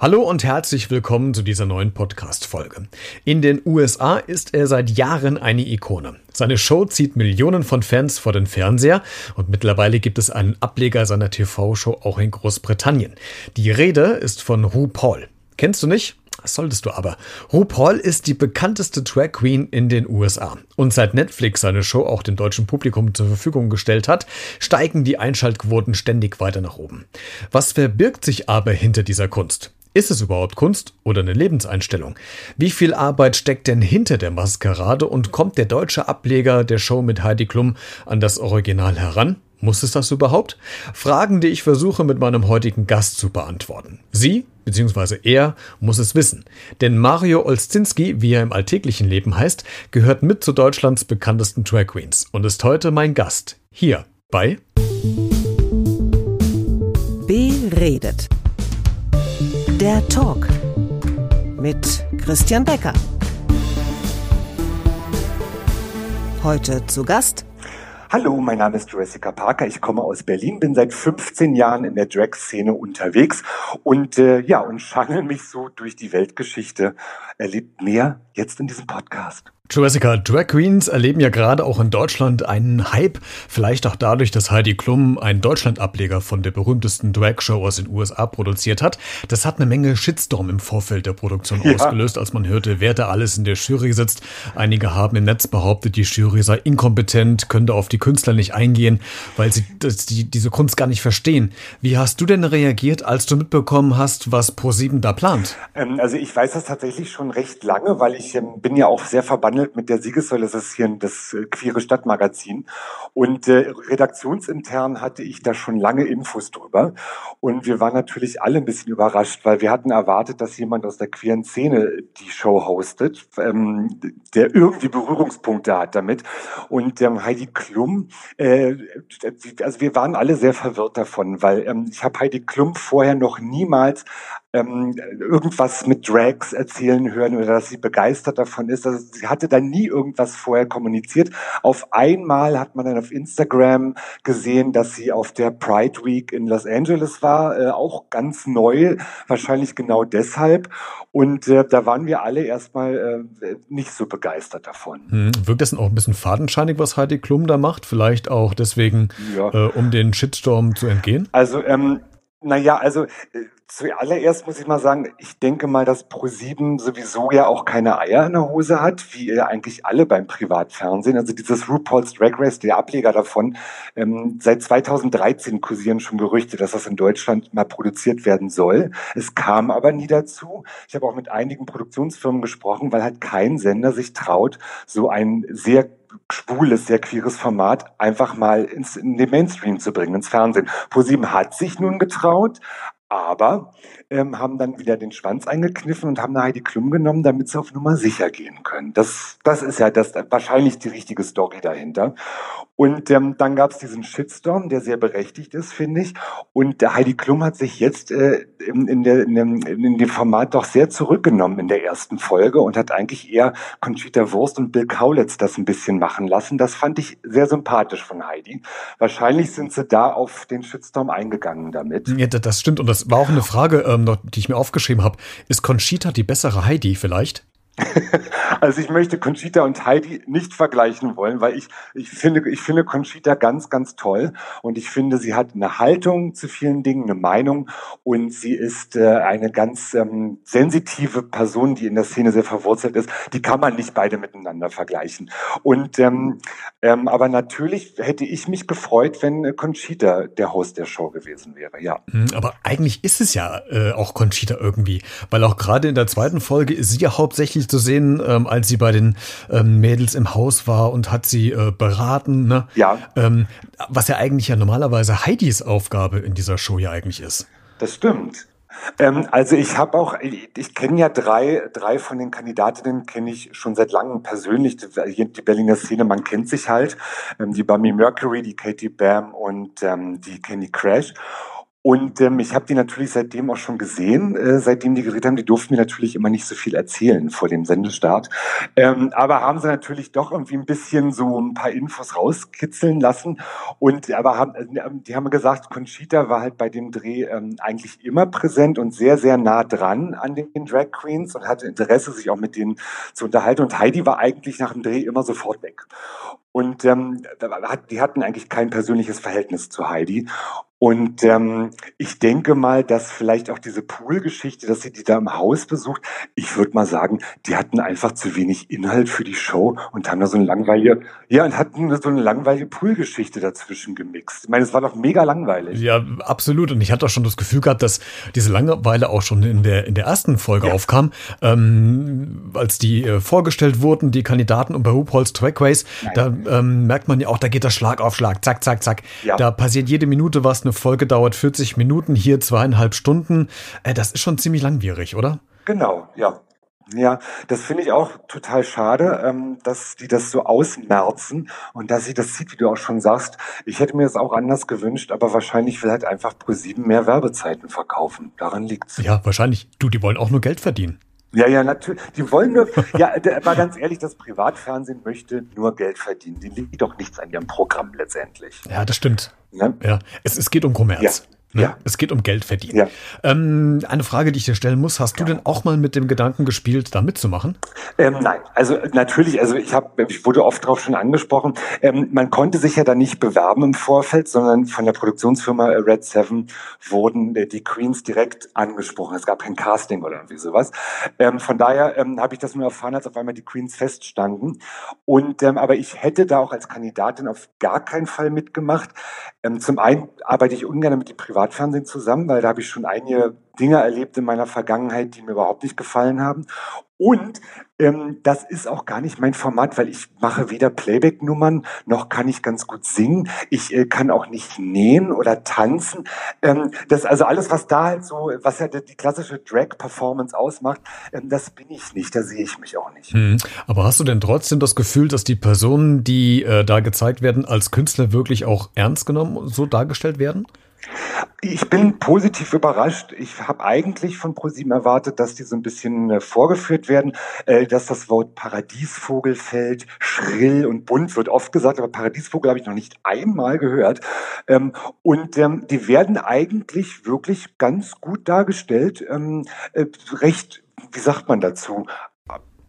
Hallo und herzlich willkommen zu dieser neuen Podcast-Folge. In den USA ist er seit Jahren eine Ikone. Seine Show zieht Millionen von Fans vor den Fernseher und mittlerweile gibt es einen Ableger seiner TV-Show auch in Großbritannien. Die Rede ist von RuPaul. Kennst du nicht? Solltest du aber. RuPaul ist die bekannteste Drag Queen in den USA. Und seit Netflix seine Show auch dem deutschen Publikum zur Verfügung gestellt hat, steigen die Einschaltquoten ständig weiter nach oben. Was verbirgt sich aber hinter dieser Kunst? Ist es überhaupt Kunst oder eine Lebenseinstellung? Wie viel Arbeit steckt denn hinter der Maskerade und kommt der deutsche Ableger der Show mit Heidi Klum an das Original heran? Muss es das überhaupt? Fragen, die ich versuche mit meinem heutigen Gast zu beantworten. Sie, bzw. er, muss es wissen. Denn Mario Olszynski, wie er im alltäglichen Leben heißt, gehört mit zu Deutschlands bekanntesten Drag Queens und ist heute mein Gast. Hier bei Beredet der Talk mit Christian Becker. Heute zu Gast. Hallo, mein Name ist Jessica Parker. Ich komme aus Berlin, bin seit 15 Jahren in der Drag-Szene unterwegs und äh, ja und schangel mich so durch die Weltgeschichte. Erlebt mehr jetzt in diesem Podcast. Jessica, Drag Queens erleben ja gerade auch in Deutschland einen Hype, vielleicht auch dadurch, dass Heidi Klum einen Deutschland-Ableger von der berühmtesten Drag-Show aus den USA produziert hat. Das hat eine Menge Shitstorm im Vorfeld der Produktion ja. ausgelöst, als man hörte, wer da alles in der Jury sitzt. Einige haben im Netz behauptet, die Jury sei inkompetent, könnte auf die Künstler nicht eingehen, weil sie das, die, diese Kunst gar nicht verstehen. Wie hast du denn reagiert, als du mitbekommen hast, was ProSieben da plant? Ähm, also ich weiß das tatsächlich schon recht lange, weil ich ähm, bin ja auch sehr verbandelt verhandelt mit der Siegessäule, das ist hier das äh, Queere Stadtmagazin. Und äh, redaktionsintern hatte ich da schon lange Infos drüber. Und wir waren natürlich alle ein bisschen überrascht, weil wir hatten erwartet, dass jemand aus der queeren Szene die Show hostet, ähm, der irgendwie Berührungspunkte hat damit. Und ähm, Heidi Klum, äh, also wir waren alle sehr verwirrt davon, weil ähm, ich habe Heidi Klum vorher noch niemals ähm, irgendwas mit Drags erzählen hören oder dass sie begeistert davon ist. Also sie hatte da nie irgendwas vorher kommuniziert. Auf einmal hat man dann auf Instagram gesehen, dass sie auf der Pride Week in Los Angeles war, äh, auch ganz neu, wahrscheinlich genau deshalb. Und äh, da waren wir alle erstmal äh, nicht so begeistert davon. Hm, wirkt das denn auch ein bisschen fadenscheinig, was Heidi Klum da macht? Vielleicht auch deswegen, ja. äh, um den Shitstorm zu entgehen? Also, ähm, naja, also äh, Zuallererst muss ich mal sagen, ich denke mal, dass ProSieben sowieso ja auch keine Eier in der Hose hat, wie eigentlich alle beim Privatfernsehen. Also dieses RuPaul's Drag Race, der Ableger davon, ähm, seit 2013 kursieren schon Gerüchte, dass das in Deutschland mal produziert werden soll. Es kam aber nie dazu. Ich habe auch mit einigen Produktionsfirmen gesprochen, weil halt kein Sender sich traut, so ein sehr schwules, sehr queeres Format einfach mal ins, in den Mainstream zu bringen, ins Fernsehen. ProSieben hat sich nun getraut, aber ähm, haben dann wieder den Schwanz eingekniffen und haben eine Heidi Klum genommen, damit sie auf Nummer sicher gehen können. Das, das ist ja das wahrscheinlich die richtige Story dahinter. Und ähm, dann gab es diesen Shitstorm, der sehr berechtigt ist, finde ich. Und der Heidi Klum hat sich jetzt äh, in, in, der, in, dem, in dem Format doch sehr zurückgenommen in der ersten Folge und hat eigentlich eher Conchita Wurst und Bill Kaulitz das ein bisschen machen lassen. Das fand ich sehr sympathisch von Heidi. Wahrscheinlich sind sie da auf den Shitstorm eingegangen damit. Ja, das stimmt. Und das war auch eine Frage, ähm, noch, die ich mir aufgeschrieben habe. Ist Conchita die bessere Heidi vielleicht? also ich möchte Conchita und Heidi nicht vergleichen wollen, weil ich, ich finde, ich finde Conchita ganz, ganz toll und ich finde, sie hat eine Haltung zu vielen Dingen, eine Meinung und sie ist äh, eine ganz ähm, sensitive Person, die in der Szene sehr verwurzelt ist. Die kann man nicht beide miteinander vergleichen. Und ähm, ähm, aber natürlich hätte ich mich gefreut, wenn Conchita der Host der Show gewesen wäre. Ja. Hm, aber eigentlich ist es ja äh, auch Conchita irgendwie, weil auch gerade in der zweiten Folge ist sie ja hauptsächlich zu sehen, ähm, als sie bei den ähm, Mädels im Haus war und hat sie äh, beraten. Ne? Ja. Ähm, was ja eigentlich ja normalerweise Heidis Aufgabe in dieser Show ja eigentlich ist. Das stimmt. Ähm, also ich habe auch, ich, kenne ja drei, drei von den Kandidatinnen kenne ich schon seit langem persönlich. Die, die Berliner Szene, man kennt sich halt. Ähm, die Bummy Mercury, die Katie Bam und ähm, die Candy Crash. Und ähm, ich habe die natürlich seitdem auch schon gesehen, äh, seitdem die gedreht haben. Die durften mir natürlich immer nicht so viel erzählen vor dem Sendestart. Ähm, aber haben sie natürlich doch irgendwie ein bisschen so ein paar Infos rauskitzeln lassen. Und aber haben, äh, die haben gesagt, Conchita war halt bei dem Dreh ähm, eigentlich immer präsent und sehr, sehr nah dran an den Drag Queens und hatte Interesse, sich auch mit denen zu unterhalten. Und Heidi war eigentlich nach dem Dreh immer sofort weg. Und ähm, die hatten eigentlich kein persönliches Verhältnis zu Heidi. Und ähm, ich denke mal, dass vielleicht auch diese Pool-Geschichte, dass sie die da im Haus besucht, ich würde mal sagen, die hatten einfach zu wenig Inhalt für die Show und haben da so eine langweilige, ja, und hatten so eine langweilige Pool-Geschichte dazwischen gemixt. Ich meine, es war doch mega langweilig. Ja, absolut. Und ich hatte auch schon das Gefühl gehabt, dass diese Langeweile auch schon in der, in der ersten Folge ja. aufkam, ähm, als die äh, vorgestellt wurden, die Kandidaten und bei RuPaul's Track Race, da ähm, merkt man ja auch, da geht das Schlag auf Schlag, zack, zack, zack. Ja. Da passiert jede Minute was, eine Folge dauert 40 Minuten, hier zweieinhalb Stunden. Äh, das ist schon ziemlich langwierig, oder? Genau, ja. Ja, das finde ich auch total schade, ähm, dass die das so ausmerzen und dass sie das sieht, wie du auch schon sagst. Ich hätte mir das auch anders gewünscht, aber wahrscheinlich will halt einfach ProSieben mehr Werbezeiten verkaufen. Daran liegt's. Ja, wahrscheinlich. Du, die wollen auch nur Geld verdienen. Ja, ja, natürlich. Die wollen nur, ja, aber ganz ehrlich, das Privatfernsehen möchte nur Geld verdienen. Die liegt doch nichts an ihrem Programm letztendlich. Ja, das stimmt. Ja, ja. Es, es geht um Kommerz. Ja. Ne? Ja. Es geht um Geld verdienen. Ja. Ähm, eine Frage, die ich dir stellen muss, hast du denn auch mal mit dem Gedanken gespielt, da mitzumachen? Ähm, nein, also natürlich, also ich habe, ich wurde oft darauf schon angesprochen, ähm, man konnte sich ja da nicht bewerben im Vorfeld, sondern von der Produktionsfirma Red Seven wurden äh, die Queens direkt angesprochen. Es gab kein Casting oder irgendwie sowas. Ähm, von daher ähm, habe ich das nur erfahren, als auf einmal die Queens feststanden. Und ähm, aber ich hätte da auch als Kandidatin auf gar keinen Fall mitgemacht. Zum einen arbeite ich ungern mit den Privat Privatfernsehen zusammen, weil da habe ich schon einige Dinge erlebt in meiner Vergangenheit, die mir überhaupt nicht gefallen haben. Und ähm, das ist auch gar nicht mein Format, weil ich mache weder Playback-Nummern, noch kann ich ganz gut singen. Ich äh, kann auch nicht nähen oder tanzen. Ähm, das also alles, was da halt so, was ja die klassische Drag-Performance ausmacht, ähm, das bin ich nicht. Da sehe ich mich auch nicht. Hm. Aber hast du denn trotzdem das Gefühl, dass die Personen, die äh, da gezeigt werden, als Künstler wirklich auch ernst genommen so dargestellt werden? Ich bin positiv überrascht. Ich habe eigentlich von ProSieben erwartet, dass die so ein bisschen äh, vorgeführt werden, äh, dass das Wort Paradiesvogel fällt, schrill und bunt wird oft gesagt, aber Paradiesvogel habe ich noch nicht einmal gehört. Ähm, und ähm, die werden eigentlich wirklich ganz gut dargestellt, ähm, äh, recht wie sagt man dazu,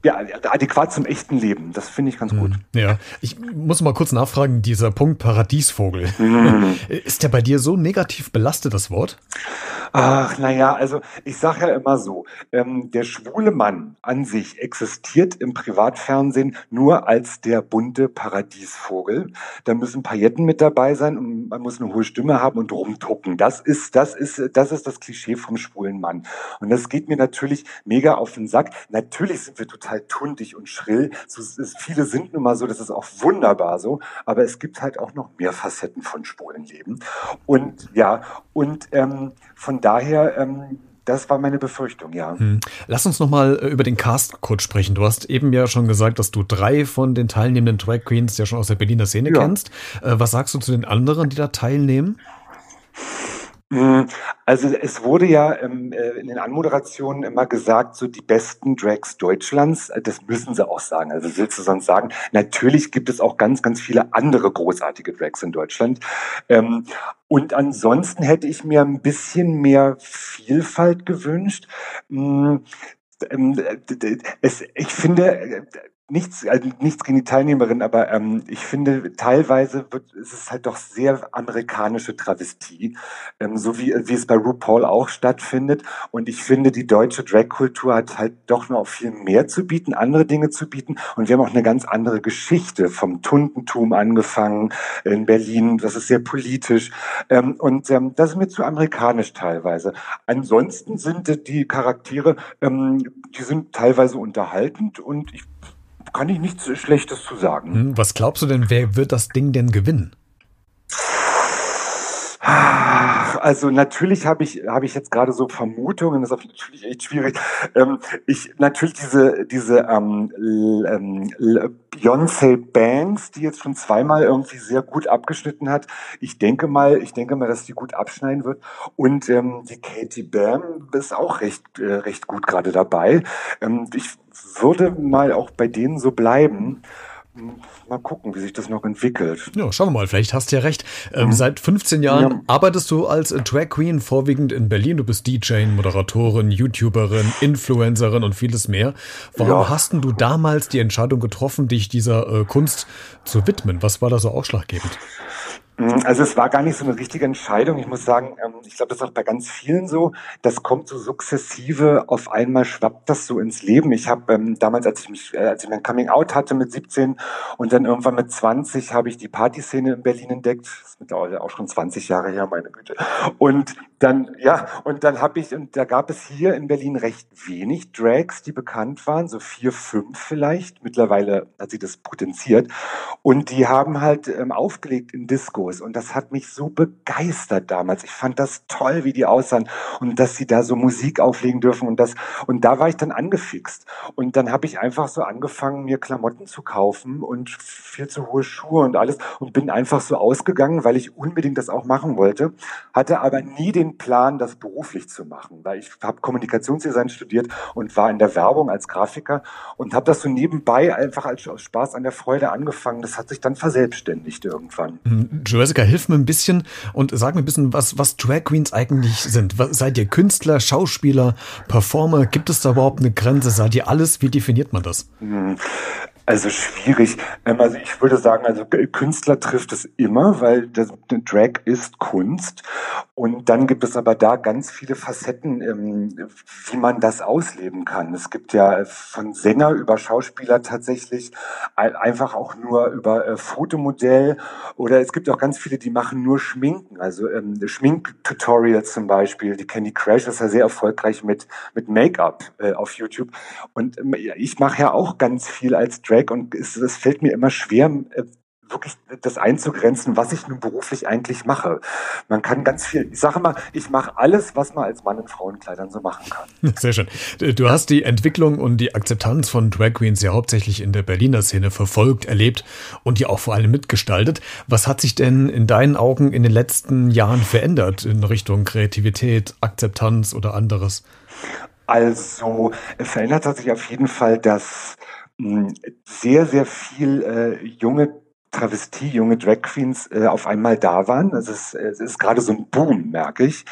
ja, adäquat zum echten Leben. Das finde ich ganz gut. Hm, ja, ich muss mal kurz nachfragen, dieser Punkt Paradiesvogel. Mhm. Ist der bei dir so negativ belastet, das Wort? Ach, naja, also ich sage ja immer so, ähm, der schwule Mann an sich existiert im Privatfernsehen nur als der bunte Paradiesvogel. Da müssen Pailletten mit dabei sein und man muss eine hohe Stimme haben und rumtucken. Das ist, das ist, das ist das Klischee vom schwulen Mann. Und das geht mir natürlich mega auf den Sack. Natürlich sind wir total tuntig und schrill. So, ist, viele sind nun mal so, das ist auch wunderbar so. Aber es gibt halt auch noch mehr Facetten von schwulen Leben. Und ja, und ähm, von daher, ähm, das war meine Befürchtung, ja. Hm. Lass uns nochmal äh, über den Cast kurz sprechen. Du hast eben ja schon gesagt, dass du drei von den teilnehmenden Drag Queens ja schon aus der Berliner Szene ja. kennst. Äh, was sagst du zu den anderen, die da teilnehmen? Mm, also es wurde ja ähm, äh, in den Anmoderationen immer gesagt, so die besten Drags Deutschlands, äh, das müssen sie auch sagen. Also willst du sonst sagen, natürlich gibt es auch ganz, ganz viele andere großartige Drags in Deutschland. Ähm, und ansonsten hätte ich mir ein bisschen mehr Vielfalt gewünscht. Mm, ähm, ich finde, nichts, also nichts gegen die Teilnehmerin, aber ähm, ich finde, teilweise wird, ist es halt doch sehr amerikanische Travestie, ähm, so wie, wie es bei RuPaul auch stattfindet. Und ich finde, die deutsche Drag-Kultur hat halt doch noch viel mehr zu bieten, andere Dinge zu bieten. Und wir haben auch eine ganz andere Geschichte vom Tundentum angefangen in Berlin. Das ist sehr politisch. Ähm, und ähm, das ist mir zu amerikanisch teilweise. Ansonsten sind die Charaktere, ähm, die sind teilweise unterhaltend und ich kann ich nichts Schlechtes zu sagen. Hm, was glaubst du denn, wer wird das Ding denn gewinnen? Also natürlich habe ich habe ich jetzt gerade so Vermutungen, das ist natürlich echt schwierig. Ähm, ich natürlich diese diese ähm, ähm, Beyoncé Banks, die jetzt schon zweimal irgendwie sehr gut abgeschnitten hat. Ich denke mal, ich denke mal, dass die gut abschneiden wird. Und ähm, die Katie Bam ist auch recht äh, recht gut gerade dabei. Ähm, ich würde mal auch bei denen so bleiben mal gucken, wie sich das noch entwickelt. Ja, schauen wir mal, vielleicht hast du ja recht. Ähm, mhm. Seit 15 Jahren ja. arbeitest du als Drag Queen vorwiegend in Berlin. Du bist DJ, Moderatorin, YouTuberin, Influencerin und vieles mehr. Warum ja. hast du damals die Entscheidung getroffen, dich dieser äh, Kunst zu widmen? Was war da so ausschlaggebend? Mhm, also es war gar nicht so eine richtige Entscheidung. Ich muss sagen, ähm, ich glaube, das ist auch bei ganz vielen so. Das kommt so sukzessive. Auf einmal schwappt das so ins Leben. Ich habe ähm, damals, als ich mich, äh, als ich mein Coming Out hatte mit 17 und dann irgendwann mit 20, habe ich die Partyszene in Berlin entdeckt. Das ist mittlerweile auch schon 20 Jahre her, meine Güte. Und dann, ja, und dann habe ich, und da gab es hier in Berlin recht wenig Drags, die bekannt waren, so vier, fünf vielleicht. Mittlerweile hat sich das potenziert. Und die haben halt ähm, aufgelegt in Discos. Und das hat mich so begeistert damals. Ich fand das toll, wie die aussahen und dass sie da so Musik auflegen dürfen und das. Und da war ich dann angefixt. Und dann habe ich einfach so angefangen, mir Klamotten zu kaufen und viel zu hohe Schuhe und alles und bin einfach so ausgegangen, weil ich unbedingt das auch machen wollte, hatte aber nie den Plan, das beruflich zu machen, weil ich habe Kommunikationsdesign studiert und war in der Werbung als Grafiker und habe das so nebenbei einfach als Spaß an der Freude angefangen. Das hat sich dann verselbstständigt irgendwann. Hm, Jessica, hilf mir ein bisschen und sag mir ein bisschen, was, was Drag Queens eigentlich sind. Seid ihr Künstler, Schauspieler, Performer? Gibt es da überhaupt eine Grenze? Seid ihr alles? Wie definiert man das? Also schwierig. Ähm, also ich würde sagen, also Künstler trifft es immer, weil das Drag ist Kunst. Und dann gibt es aber da ganz viele Facetten, ähm, wie man das ausleben kann. Es gibt ja von Sänger über Schauspieler tatsächlich einfach auch nur über äh, Fotomodell oder es gibt auch ganz viele, die machen nur Schminken, also ähm, Schminktutorials zum Beispiel. Die Candy Crash ist ja sehr erfolgreich mit mit Make-up äh, auf YouTube. Und ich mache ja auch ganz viel als Drag weg und es, es fällt mir immer schwer, äh, wirklich das einzugrenzen, was ich nun beruflich eigentlich mache. Man kann ganz viel, ich sage mal, ich mache alles, was man als Mann in Frauenkleidern so machen kann. Sehr schön. Du hast die Entwicklung und die Akzeptanz von Drag Queens ja hauptsächlich in der Berliner Szene verfolgt, erlebt und die auch vor allem mitgestaltet. Was hat sich denn in deinen Augen in den letzten Jahren verändert in Richtung Kreativität, Akzeptanz oder anderes? Also verändert hat sich auf jeden Fall das sehr, sehr viel äh, junge Travestie, junge Drag Queens äh, auf einmal da waren. Es, es ist gerade so ein Boom, merke ich.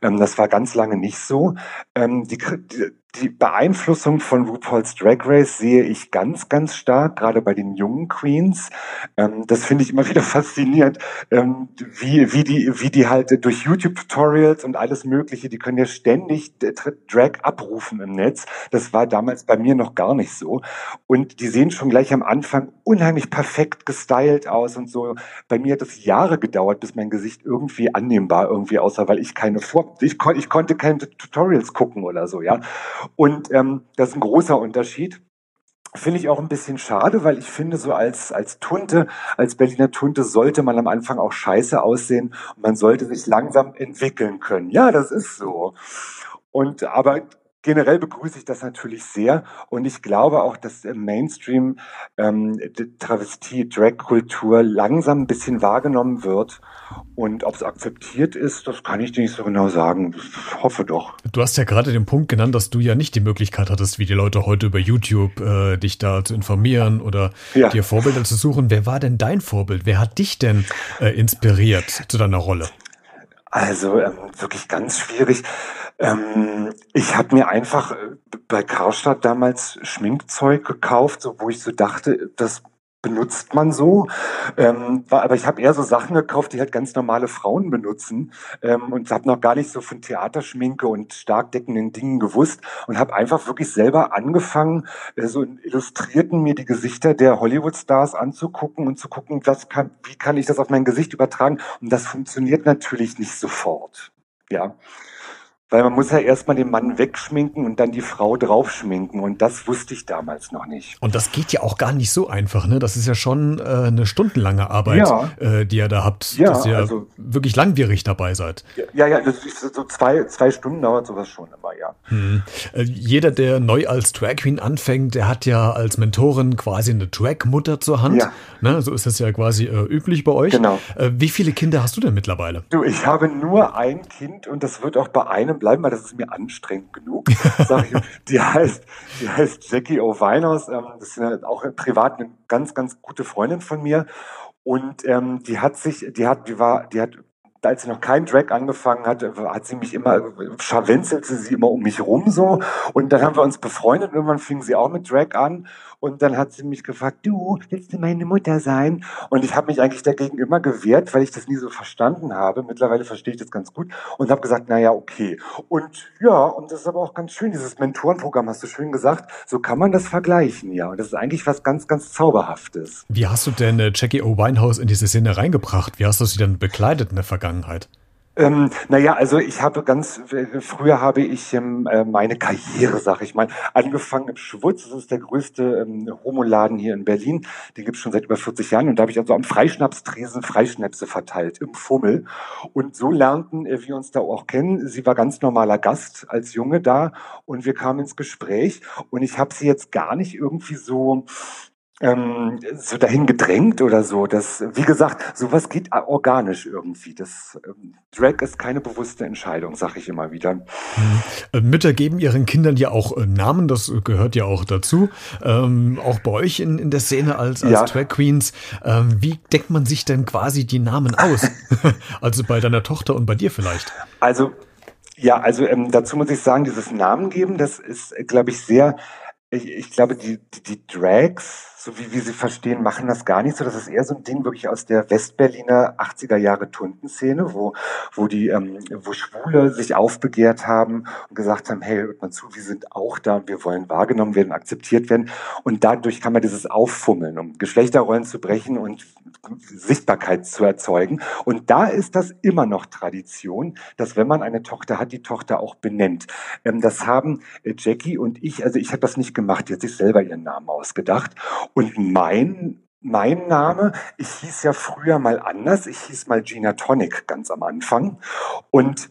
Ähm, das war ganz lange nicht so. Ähm, die, die, die Beeinflussung von RuPaul's Drag Race sehe ich ganz, ganz stark, gerade bei den jungen Queens. Ähm, das finde ich immer wieder faszinierend, ähm, wie, wie, die, wie die halt durch YouTube-Tutorials und alles Mögliche, die können ja ständig Drag abrufen im Netz. Das war damals bei mir noch gar nicht so. Und die sehen schon gleich am Anfang unheimlich perfekt gestylt aus und so. Bei mir hat es Jahre gedauert, bis mein Gesicht irgendwie annehmbar irgendwie aussah, weil ich keine Vor ich, kon ich konnte keine Tutorials gucken oder so, ja. Und ähm, das ist ein großer Unterschied. Finde ich auch ein bisschen schade, weil ich finde, so als, als Tunte, als Berliner Tunte sollte man am Anfang auch scheiße aussehen und man sollte sich langsam entwickeln können. Ja, das ist so. Und aber generell begrüße ich das natürlich sehr und ich glaube auch, dass im Mainstream ähm, Travestie, Drag-Kultur langsam ein bisschen wahrgenommen wird und ob es akzeptiert ist, das kann ich dir nicht so genau sagen. Ich hoffe doch. Du hast ja gerade den Punkt genannt, dass du ja nicht die Möglichkeit hattest, wie die Leute heute über YouTube äh, dich da zu informieren oder ja. dir Vorbilder zu suchen. Wer war denn dein Vorbild? Wer hat dich denn äh, inspiriert zu deiner Rolle? Also ähm, wirklich ganz schwierig. Ähm, ich habe mir einfach äh, bei Karstadt damals Schminkzeug gekauft, wo ich so dachte, das benutzt man so. Ähm, aber ich habe eher so Sachen gekauft, die halt ganz normale Frauen benutzen ähm, und habe noch gar nicht so von Theaterschminke und stark deckenden Dingen gewusst und habe einfach wirklich selber angefangen, äh, so illustrierten mir die Gesichter der Hollywood-Stars anzugucken und zu gucken, was kann, wie kann ich das auf mein Gesicht übertragen. Und das funktioniert natürlich nicht sofort. Ja Weil man muss ja erstmal den Mann wegschminken und dann die Frau draufschminken. Und das wusste ich damals noch nicht. Und das geht ja auch gar nicht so einfach, ne? Das ist ja schon äh, eine stundenlange Arbeit, ja. äh, die ihr da habt, ja, dass ihr also, wirklich langwierig dabei seid. Ja, ja, das ist so zwei, zwei Stunden dauert sowas schon immer, ja. Hm. Äh, jeder, der neu als Drag Queen anfängt, der hat ja als Mentorin quasi eine Drag-Mutter zur Hand. Ja. Ne? So ist das ja quasi äh, üblich bei euch. Genau. Äh, wie viele Kinder hast du denn mittlerweile? Du, ich habe nur ein Kind und das wird auch bei einem bleiben, weil das ist mir anstrengend genug. Ich, die heißt, die heißt Jackie O'Weiners. Ähm, das ist ja auch privat eine ganz, ganz gute Freundin von mir. Und ähm, die hat sich, die hat, die war, die hat als sie noch kein Drag angefangen hat, hat sie mich immer, scharwenzelte sie immer um mich rum so. Und dann haben wir uns befreundet und irgendwann fing sie auch mit Drag an. Und dann hat sie mich gefragt, du, willst du meine Mutter sein? Und ich habe mich eigentlich dagegen immer gewehrt, weil ich das nie so verstanden habe. Mittlerweile verstehe ich das ganz gut und habe gesagt, na ja, okay. Und ja, und das ist aber auch ganz schön, dieses Mentorenprogramm, hast du schön gesagt, so kann man das vergleichen, ja. Und das ist eigentlich was ganz, ganz Zauberhaftes. Wie hast du denn äh, Jackie O. Winehouse in diese Szene reingebracht? Wie hast du sie dann begleitet in der Vergangenheit? Ähm, naja, also ich habe ganz, früher habe ich ähm, äh, meine Karriere, sag ich mal, angefangen im Schwutz. Das ist der größte ähm, Homoladen hier in Berlin. Den gibt's schon seit über 40 Jahren. Und da habe ich also am Freischnapstresen Freischnäpse verteilt, im Fummel. Und so lernten äh, wir uns da auch kennen. Sie war ganz normaler Gast als Junge da und wir kamen ins Gespräch. Und ich habe sie jetzt gar nicht irgendwie so ähm, so dahin gedrängt oder so. Das, wie gesagt, sowas geht organisch irgendwie. Das ähm, Drag ist keine bewusste Entscheidung, sag ich immer wieder. Mhm. Äh, Mütter geben ihren Kindern ja auch äh, Namen, das gehört ja auch dazu. Ähm, auch bei euch in, in der Szene als, als ja. Drag Queens. Ähm, wie denkt man sich denn quasi die Namen aus? also bei deiner Tochter und bei dir vielleicht? Also ja, also ähm, dazu muss ich sagen, dieses Namen geben, das ist, glaube ich, sehr, ich, ich glaube, die, die, die Drags so wie wir sie verstehen, machen das gar nicht so. Das ist eher so ein Ding wirklich aus der Westberliner 80er Jahre Tuntenszene, wo, wo die, ähm, wo Schwule sich aufbegehrt haben und gesagt haben, hey, hört mal zu, wir sind auch da und wir wollen wahrgenommen werden, akzeptiert werden. Und dadurch kann man dieses Auffummeln, um Geschlechterrollen zu brechen und Sichtbarkeit zu erzeugen. Und da ist das immer noch Tradition, dass wenn man eine Tochter hat, die Tochter auch benennt. Ähm, das haben äh, Jackie und ich, also ich habe das nicht gemacht, die hat sich selber ihren Namen ausgedacht. Und mein mein Name, ich hieß ja früher mal anders, ich hieß mal Gina Tonic ganz am Anfang. Und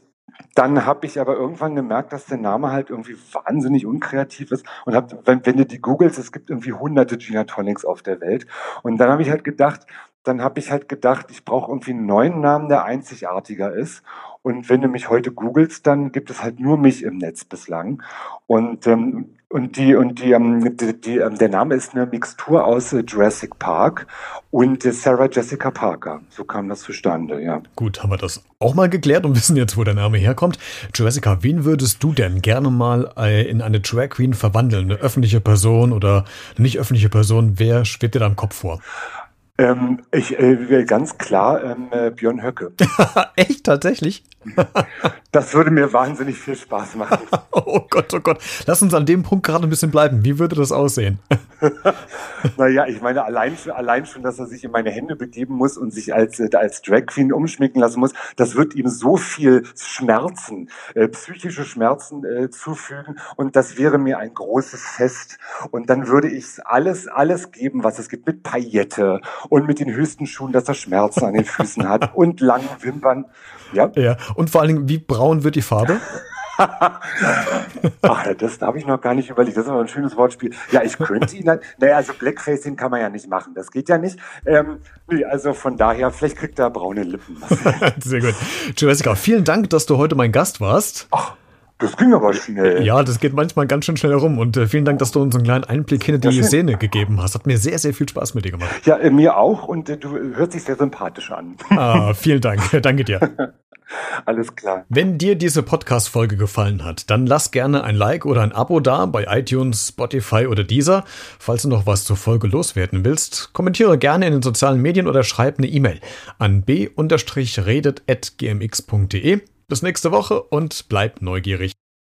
dann habe ich aber irgendwann gemerkt, dass der Name halt irgendwie wahnsinnig unkreativ ist und hab, wenn, wenn du die googelst, es gibt irgendwie hunderte Gina Tonics auf der Welt. Und dann habe ich halt gedacht, dann habe ich halt gedacht, ich brauche irgendwie einen neuen Namen, der einzigartiger ist. Und wenn du mich heute googelst, dann gibt es halt nur mich im Netz bislang. Und ähm, und die und die, ähm, die, die ähm, der Name ist eine Mixtur aus äh, Jurassic Park und äh, Sarah Jessica Parker. So kam das zustande, ja. Gut, haben wir das auch mal geklärt und wissen jetzt, wo der Name herkommt. Jessica, wen würdest du denn gerne mal äh, in eine Drag Queen verwandeln? Eine öffentliche Person oder eine nicht öffentliche Person? Wer schwebt dir da im Kopf vor? Ähm, ich äh, ganz klar ähm, äh, Björn Höcke. Echt tatsächlich? das würde mir wahnsinnig viel Spaß machen. oh Gott, oh Gott. Lass uns an dem Punkt gerade ein bisschen bleiben. Wie würde das aussehen? naja, ich meine, allein, allein schon, dass er sich in meine Hände begeben muss und sich als, äh, als Drag Queen umschminken lassen muss, das wird ihm so viel Schmerzen, äh, psychische Schmerzen äh, zufügen. Und das wäre mir ein großes Fest. Und dann würde ich alles, alles geben, was es gibt, mit Paillette und mit den höchsten Schuhen, dass er Schmerzen an den Füßen hat und langen Wimpern. Ja. ja. Und vor allen Dingen, wie braun wird die Farbe? Ach, das habe ich noch gar nicht überlegt. Das ist aber ein schönes Wortspiel. Ja, ich könnte ihn dann, naja, also Blackfacing kann man ja nicht machen. Das geht ja nicht. Ähm, nee, also von daher, vielleicht kriegt er braune Lippen. Sehr gut. Jessica, vielen Dank, dass du heute mein Gast warst. Ach. Das ging aber schnell. Ja, das geht manchmal ganz schön schnell herum. Und äh, vielen Dank, dass du uns einen kleinen Einblick hinter die Szene gegeben hast. Hat mir sehr, sehr viel Spaß mit dir gemacht. Ja, äh, mir auch. Und äh, du hörst dich sehr sympathisch an. Ah, vielen Dank. Danke dir. Alles klar. Wenn dir diese Podcast-Folge gefallen hat, dann lass gerne ein Like oder ein Abo da bei iTunes, Spotify oder Deezer. Falls du noch was zur Folge loswerden willst, kommentiere gerne in den sozialen Medien oder schreib eine E-Mail an b-redet.gmx.de. Bis nächste Woche und bleib neugierig.